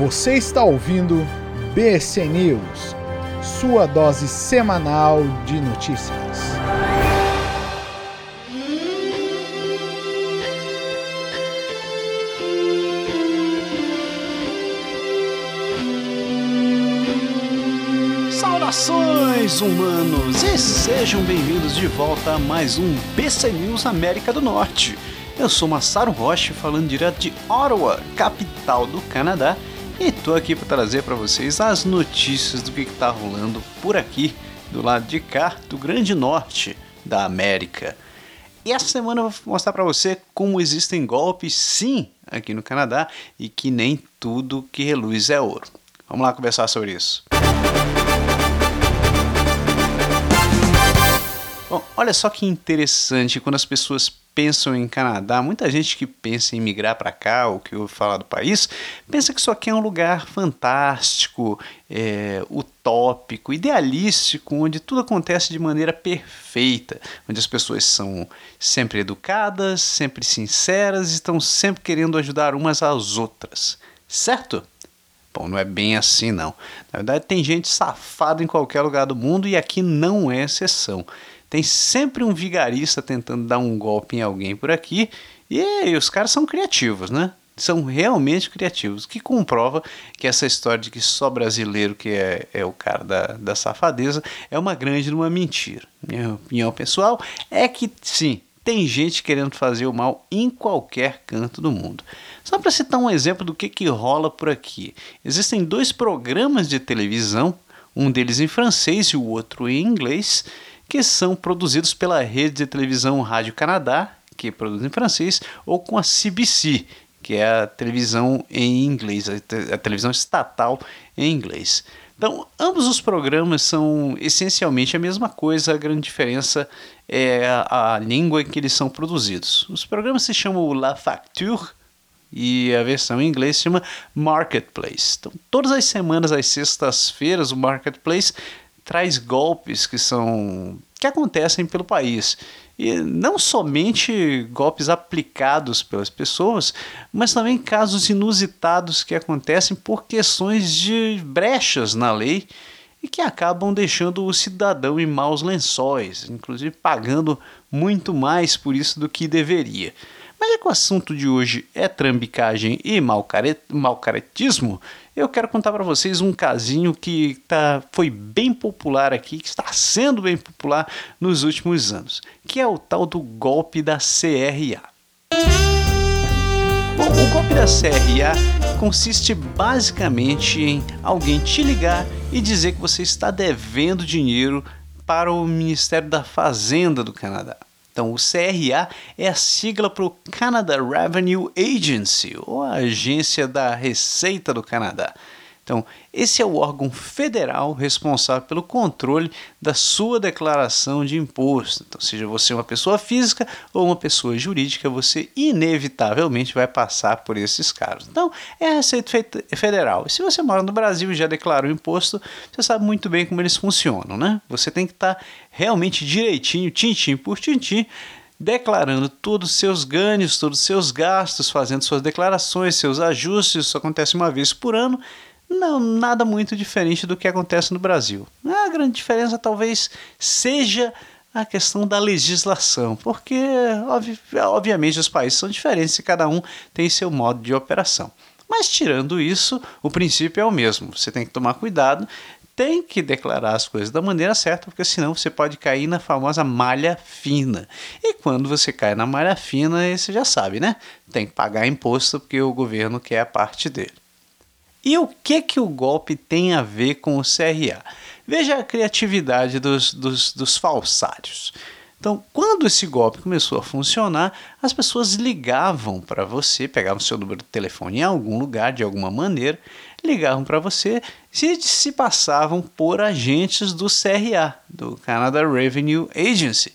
Você está ouvindo BC News, sua dose semanal de notícias. Saudações humanos e sejam bem-vindos de volta a mais um BC News América do Norte. Eu sou Massaro Rocha falando direto de Ottawa, capital do Canadá e tô aqui para trazer para vocês as notícias do que está rolando por aqui, do lado de cá, do Grande Norte da América. E essa semana eu vou mostrar para você como existem golpes, sim, aqui no Canadá e que nem tudo que reluz é ouro. Vamos lá conversar sobre isso. Bom, olha só que interessante quando as pessoas pensam em Canadá, muita gente que pensa em migrar para cá ou que ouve falar do país, pensa que isso aqui é um lugar fantástico, é, utópico, idealístico, onde tudo acontece de maneira perfeita, onde as pessoas são sempre educadas, sempre sinceras e estão sempre querendo ajudar umas às outras, certo? Bom, não é bem assim não. Na verdade, tem gente safada em qualquer lugar do mundo e aqui não é exceção. Tem sempre um vigarista tentando dar um golpe em alguém por aqui. E os caras são criativos, né? São realmente criativos, que comprova que essa história de que só brasileiro que é, é o cara da, da safadeza é uma grande uma mentira. Minha opinião pessoal é que sim, tem gente querendo fazer o mal em qualquer canto do mundo. Só para citar um exemplo do que, que rola por aqui. Existem dois programas de televisão, um deles em francês e o outro em inglês, que são produzidos pela rede de televisão Rádio Canadá, que produz em francês, ou com a CBC, que é a televisão em inglês, a, televisão estatal em inglês. Então, ambos os programas são essencialmente a mesma coisa, a grande diferença é a, a língua em que eles são produzidos. Os programas se chamam La Facture e a versão em inglês se chama Marketplace. Então, todas as semanas, às sextas-feiras, o Marketplace traz golpes que são que acontecem pelo país. E não somente golpes aplicados pelas pessoas, mas também casos inusitados que acontecem por questões de brechas na lei e que acabam deixando o cidadão em maus lençóis, inclusive pagando muito mais por isso do que deveria. Mas é que o assunto de hoje é trambicagem e malcaretismo, eu quero contar para vocês um casinho que tá, foi bem popular aqui, que está sendo bem popular nos últimos anos, que é o tal do golpe da CRA. Bom, o golpe da CRA consiste basicamente em alguém te ligar e dizer que você está devendo dinheiro para o Ministério da Fazenda do Canadá. Então, o CRA é a sigla para o Canada Revenue Agency, ou Agência da Receita do Canadá. Então, esse é o órgão federal responsável pelo controle da sua declaração de imposto. Então, seja você uma pessoa física ou uma pessoa jurídica, você inevitavelmente vai passar por esses casos. Então, é a Receita Federal. E se você mora no Brasil e já declarou imposto, você sabe muito bem como eles funcionam, né? Você tem que estar tá realmente direitinho, tintim por tintim, declarando todos os seus ganhos, todos os seus gastos, fazendo suas declarações, seus ajustes. Isso acontece uma vez por ano não, nada muito diferente do que acontece no Brasil. A grande diferença talvez seja a questão da legislação, porque obviamente os países são diferentes e cada um tem seu modo de operação. Mas tirando isso, o princípio é o mesmo. Você tem que tomar cuidado, tem que declarar as coisas da maneira certa, porque senão você pode cair na famosa malha fina. E quando você cai na malha fina, você já sabe, né? Tem que pagar imposto porque o governo quer a parte dele. E o que que o golpe tem a ver com o CRA? Veja a criatividade dos, dos, dos falsários. Então, quando esse golpe começou a funcionar, as pessoas ligavam para você, pegavam seu número de telefone em algum lugar, de alguma maneira, ligavam para você e se passavam por agentes do CRA, do Canada Revenue Agency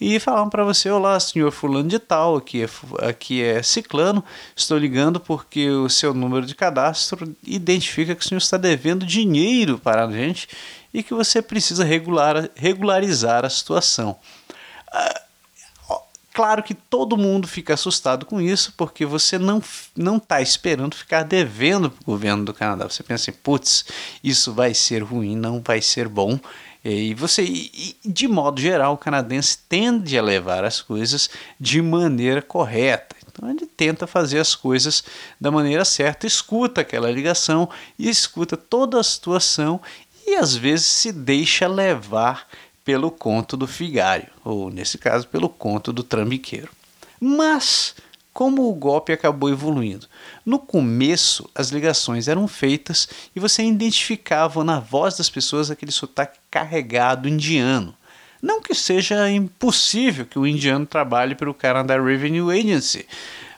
e falavam para você: Olá, senhor Fulano de Tal, aqui é, aqui é Ciclano, estou ligando porque o seu número de cadastro identifica que o senhor está devendo dinheiro para a gente e que você precisa regular, regularizar a situação. Ah, Claro que todo mundo fica assustado com isso, porque você não não está esperando ficar devendo para o governo do Canadá. Você pensa assim, putz, isso vai ser ruim, não vai ser bom. E você, de modo geral, o canadense tende a levar as coisas de maneira correta. Então ele tenta fazer as coisas da maneira certa, escuta aquela ligação e escuta toda a situação e às vezes se deixa levar pelo conto do figário, ou nesse caso, pelo conto do trambiqueiro. Mas, como o golpe acabou evoluindo? No começo, as ligações eram feitas e você identificava na voz das pessoas aquele sotaque carregado indiano. Não que seja impossível que o indiano trabalhe para o Canada Revenue Agency,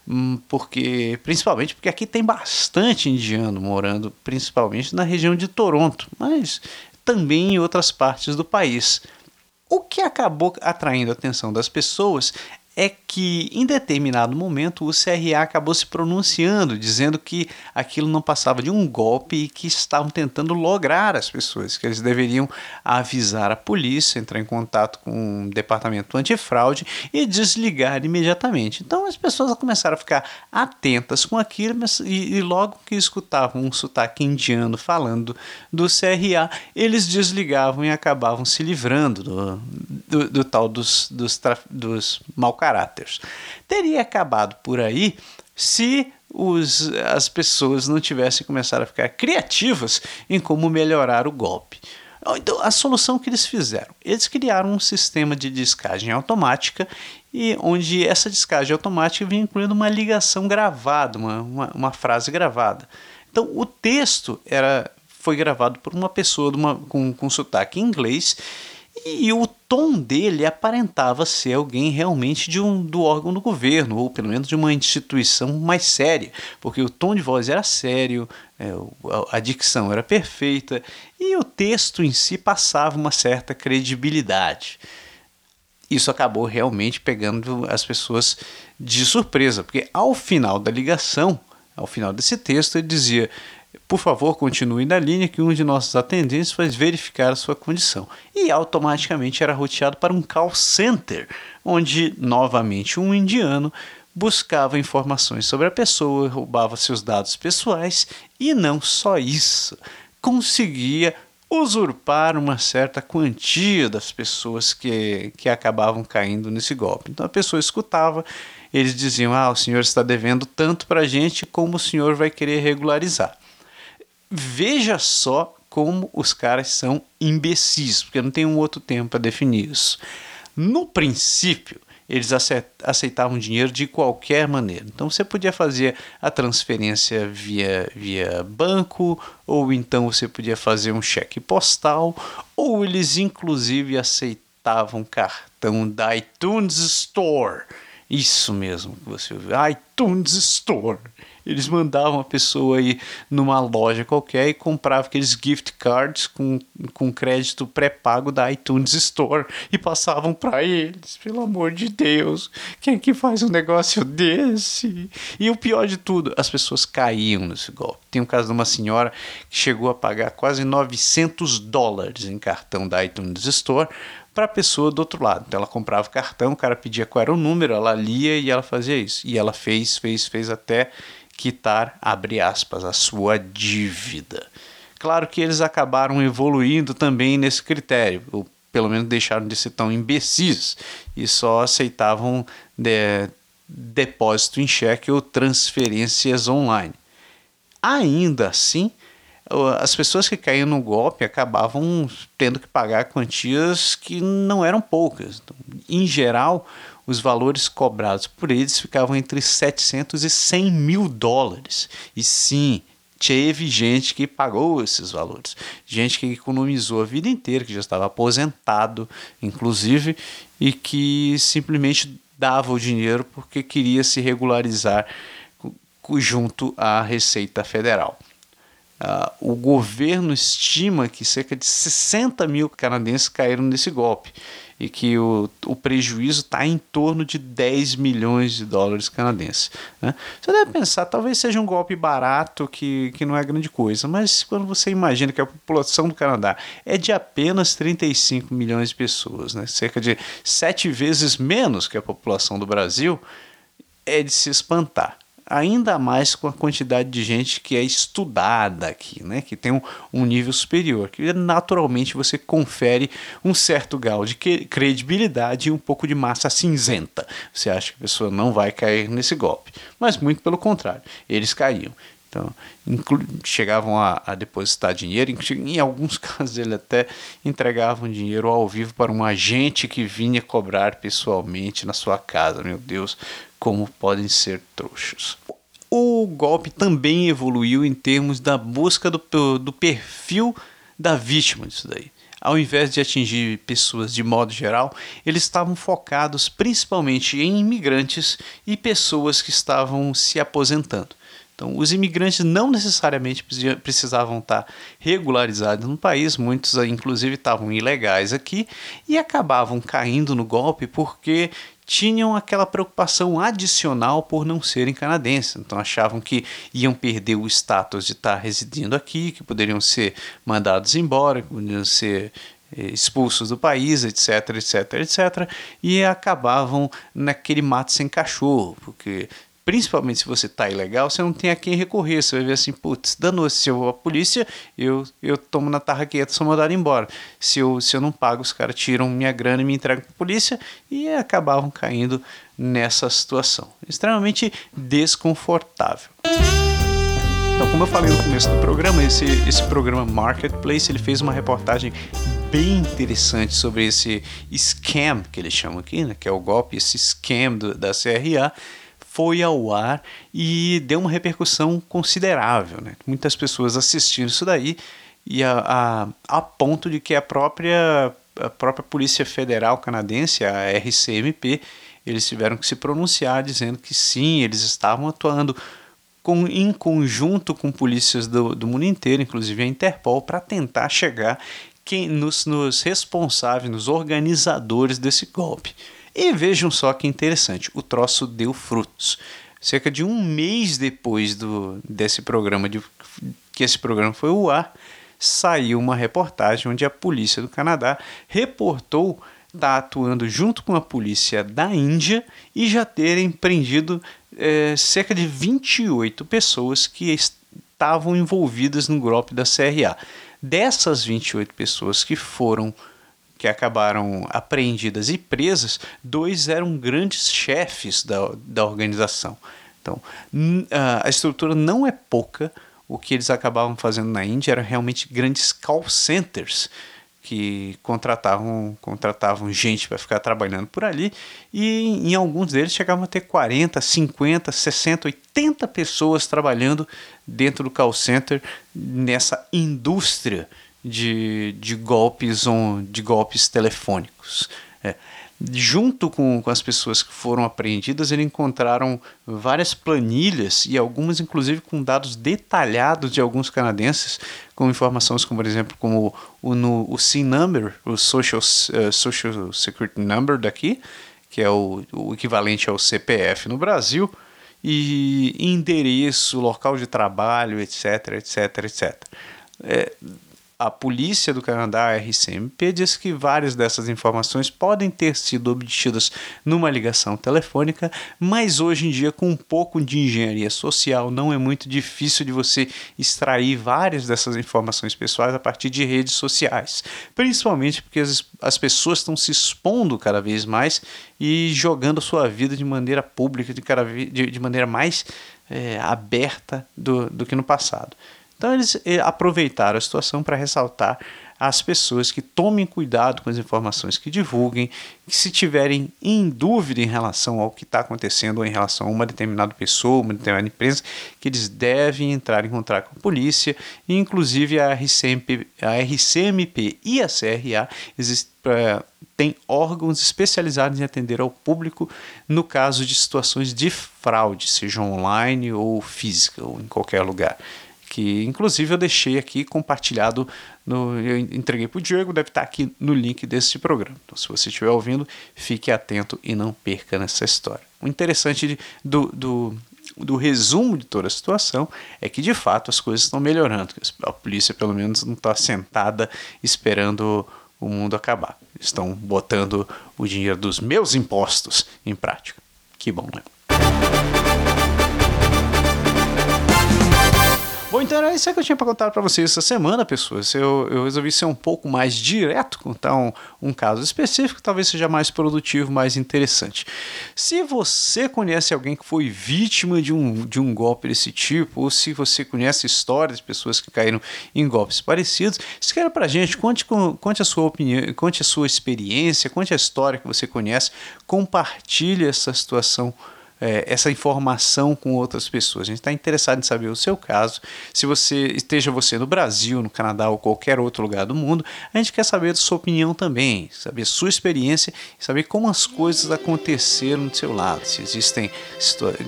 hum, porque principalmente porque aqui tem bastante indiano morando, principalmente na região de Toronto, mas também em outras partes do país. O que acabou atraindo a atenção das pessoas é que em determinado momento o CRA acabou se pronunciando, dizendo que aquilo não passava de um golpe e que estavam tentando lograr as pessoas, que eles deveriam avisar a polícia, entrar em contato com o departamento antifraude e desligar imediatamente. Então as pessoas começaram a ficar atentas com aquilo e, e logo que escutavam um sotaque indiano falando do CRA, eles desligavam e acabavam se livrando do, do, do tal dos, dos, dos caráteres. Teria acabado por aí se os, as pessoas não tivessem começado a ficar criativas em como melhorar o golpe. Então, a solução que eles fizeram, eles criaram um sistema de descagem automática e onde essa descagem automática vinha incluindo uma ligação gravada, uma, uma, uma frase gravada. Então, o texto era foi gravado por uma pessoa uma, com, com sotaque inglês e o tom dele aparentava ser alguém realmente de um, do órgão do governo, ou pelo menos de uma instituição mais séria, porque o tom de voz era sério, é, a dicção era perfeita e o texto em si passava uma certa credibilidade. Isso acabou realmente pegando as pessoas de surpresa, porque ao final da ligação, ao final desse texto, ele dizia: por favor, continue na linha que um de nossos atendentes vai verificar a sua condição. E automaticamente era roteado para um call center, onde novamente um indiano buscava informações sobre a pessoa, roubava seus dados pessoais e não só isso, conseguia usurpar uma certa quantia das pessoas que, que acabavam caindo nesse golpe. Então a pessoa escutava, eles diziam: Ah, o senhor está devendo tanto para a gente, como o senhor vai querer regularizar. Veja só como os caras são imbecis, porque não tem um outro tempo para definir isso. No princípio, eles aceitavam dinheiro de qualquer maneira. Então você podia fazer a transferência via, via banco, ou então você podia fazer um cheque postal, ou eles inclusive aceitavam cartão da iTunes Store. Isso mesmo que você ouviu, iTunes Store eles mandavam a pessoa ir numa loja qualquer e comprava aqueles gift cards com, com crédito pré-pago da iTunes Store e passavam para eles. Pelo amor de Deus, quem é que faz um negócio desse? E o pior de tudo, as pessoas caíam nesse golpe. Tem um caso de uma senhora que chegou a pagar quase 900 dólares em cartão da iTunes Store para a pessoa do outro lado. Então ela comprava o cartão, o cara pedia qual era o número, ela lia e ela fazia isso. E ela fez, fez, fez até quitar, abre aspas, a sua dívida. Claro que eles acabaram evoluindo também nesse critério, ou pelo menos deixaram de ser tão imbecis e só aceitavam de, depósito em cheque ou transferências online. Ainda assim, as pessoas que caíam no golpe acabavam tendo que pagar quantias que não eram poucas. Então, em geral, os valores cobrados por eles ficavam entre 700 e 100 mil dólares. E sim, teve gente que pagou esses valores, gente que economizou a vida inteira, que já estava aposentado, inclusive, e que simplesmente dava o dinheiro porque queria se regularizar junto à Receita Federal. Uh, o governo estima que cerca de 60 mil canadenses caíram nesse golpe e que o, o prejuízo está em torno de 10 milhões de dólares canadenses. Né? Você deve pensar, talvez seja um golpe barato que, que não é grande coisa, mas quando você imagina que a população do Canadá é de apenas 35 milhões de pessoas, né? cerca de sete vezes menos que a população do Brasil, é de se espantar ainda mais com a quantidade de gente que é estudada aqui, né? que tem um, um nível superior, que naturalmente você confere um certo grau de credibilidade e um pouco de massa cinzenta. Você acha que a pessoa não vai cair nesse golpe, mas muito pelo contrário, eles caíam. Então, chegavam a, a, depositar dinheiro, em alguns casos ele até entregavam dinheiro ao vivo para um agente que vinha cobrar pessoalmente na sua casa. Meu Deus, como podem ser trouxas. O golpe também evoluiu em termos da busca do, do perfil da vítima disso daí. Ao invés de atingir pessoas de modo geral, eles estavam focados principalmente em imigrantes e pessoas que estavam se aposentando. Então, os imigrantes não necessariamente precisavam estar regularizados no país, muitos inclusive estavam ilegais aqui e acabavam caindo no golpe porque tinham aquela preocupação adicional por não serem canadenses. Então achavam que iam perder o status de estar residindo aqui, que poderiam ser mandados embora, que poderiam ser eh, expulsos do país, etc, etc, etc, e acabavam naquele mato sem cachorro, porque principalmente se você está ilegal, você não tem a quem recorrer. Você vai ver assim, putz, danou se eu vou à polícia, eu, eu tomo na tarraqueta, sou mandado embora. Se eu, se eu não pago, os caras tiram minha grana e me entregam para a polícia e acabavam caindo nessa situação. Extremamente desconfortável. Então, como eu falei no começo do programa, esse, esse programa Marketplace ele fez uma reportagem bem interessante sobre esse scam que eles chamam aqui, né, que é o golpe, esse scam do, da CRA foi ao ar e deu uma repercussão considerável. Né? Muitas pessoas assistindo isso daí e a, a, a ponto de que a própria, a própria Polícia Federal Canadense, a RCMP, eles tiveram que se pronunciar dizendo que sim, eles estavam atuando com, em conjunto com polícias do, do mundo inteiro, inclusive a Interpol, para tentar chegar quem, nos, nos responsáveis, nos organizadores desse golpe. E vejam só que interessante, o troço deu frutos. Cerca de um mês depois do, desse programa, de, que esse programa foi ao ar, saiu uma reportagem onde a polícia do Canadá reportou estar tá atuando junto com a polícia da Índia e já terem prendido é, cerca de 28 pessoas que estavam envolvidas no golpe da CRA. Dessas 28 pessoas que foram que acabaram apreendidas e presas, dois eram grandes chefes da, da organização. Então, a estrutura não é pouca. O que eles acabavam fazendo na Índia eram realmente grandes call centers que contratavam, contratavam gente para ficar trabalhando por ali e em alguns deles chegavam a ter 40, 50, 60, 80 pessoas trabalhando dentro do call center nessa indústria de, de golpes on, de golpes telefônicos. É. Junto com, com as pessoas que foram apreendidas, eles encontraram várias planilhas e algumas, inclusive, com dados detalhados de alguns canadenses, com informações como, por exemplo, como o, no, o SIN number, o Social, uh, Social Security Number daqui, que é o, o equivalente ao CPF no Brasil, e endereço, local de trabalho, etc, etc, etc. É, a polícia do Canadá, a RCMP, diz que várias dessas informações podem ter sido obtidas numa ligação telefônica, mas hoje em dia, com um pouco de engenharia social, não é muito difícil de você extrair várias dessas informações pessoais a partir de redes sociais, principalmente porque as, as pessoas estão se expondo cada vez mais e jogando sua vida de maneira pública, de, cada, de, de maneira mais é, aberta do, do que no passado. Então eles eh, aproveitaram a situação para ressaltar às pessoas que tomem cuidado com as informações que divulguem, que se tiverem em dúvida em relação ao que está acontecendo ou em relação a uma determinada pessoa, uma determinada empresa, que eles devem entrar em contato com a polícia, e inclusive a RCMP, a RCMP e a CRA uh, têm órgãos especializados em atender ao público no caso de situações de fraude, seja online ou física, ou em qualquer lugar que inclusive eu deixei aqui compartilhado, no, eu entreguei para o Diego, deve estar tá aqui no link desse programa. Então, se você estiver ouvindo, fique atento e não perca nessa história. O interessante de, do, do, do resumo de toda a situação é que de fato as coisas estão melhorando. A polícia, pelo menos, não está sentada esperando o mundo acabar. Estão botando o dinheiro dos meus impostos em prática. Que bom, né? Bom, então era isso que eu tinha para contar para vocês essa semana, pessoas. Eu, eu resolvi ser um pouco mais direto, contar um, um caso específico, talvez seja mais produtivo, mais interessante. Se você conhece alguém que foi vítima de um, de um golpe desse tipo, ou se você conhece histórias de pessoas que caíram em golpes parecidos, escreva para a gente, conte, conte a sua opinião, conte a sua experiência, conte a história que você conhece, compartilhe essa situação é, essa informação com outras pessoas. A gente está interessado em saber o seu caso. Se você esteja você no Brasil, no Canadá ou qualquer outro lugar do mundo, a gente quer saber sua opinião também, saber sua experiência e saber como as coisas aconteceram do seu lado, se existem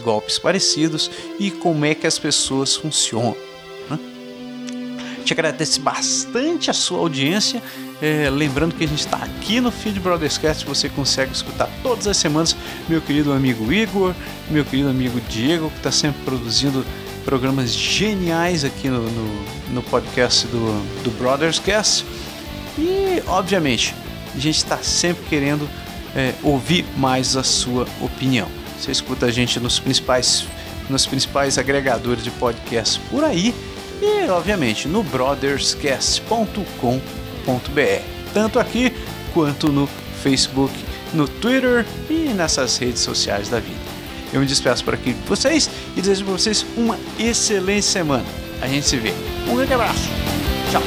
golpes parecidos e como é que as pessoas funcionam. Né? Te agradeço bastante a sua audiência. É, lembrando que a gente está aqui no Feed Brotherscast, você consegue escutar todas as semanas meu querido amigo Igor, meu querido amigo Diego, que está sempre produzindo programas geniais aqui no, no, no podcast do, do Brotherscast. E, obviamente, a gente está sempre querendo é, ouvir mais a sua opinião. Você escuta a gente nos principais, nos principais agregadores de podcast por aí e, obviamente, no brotherscast.com.br tanto aqui quanto no Facebook, no Twitter e nessas redes sociais da vida. Eu me despeço por aqui de vocês e desejo para vocês uma excelente semana. A gente se vê. Um grande abraço. Tchau.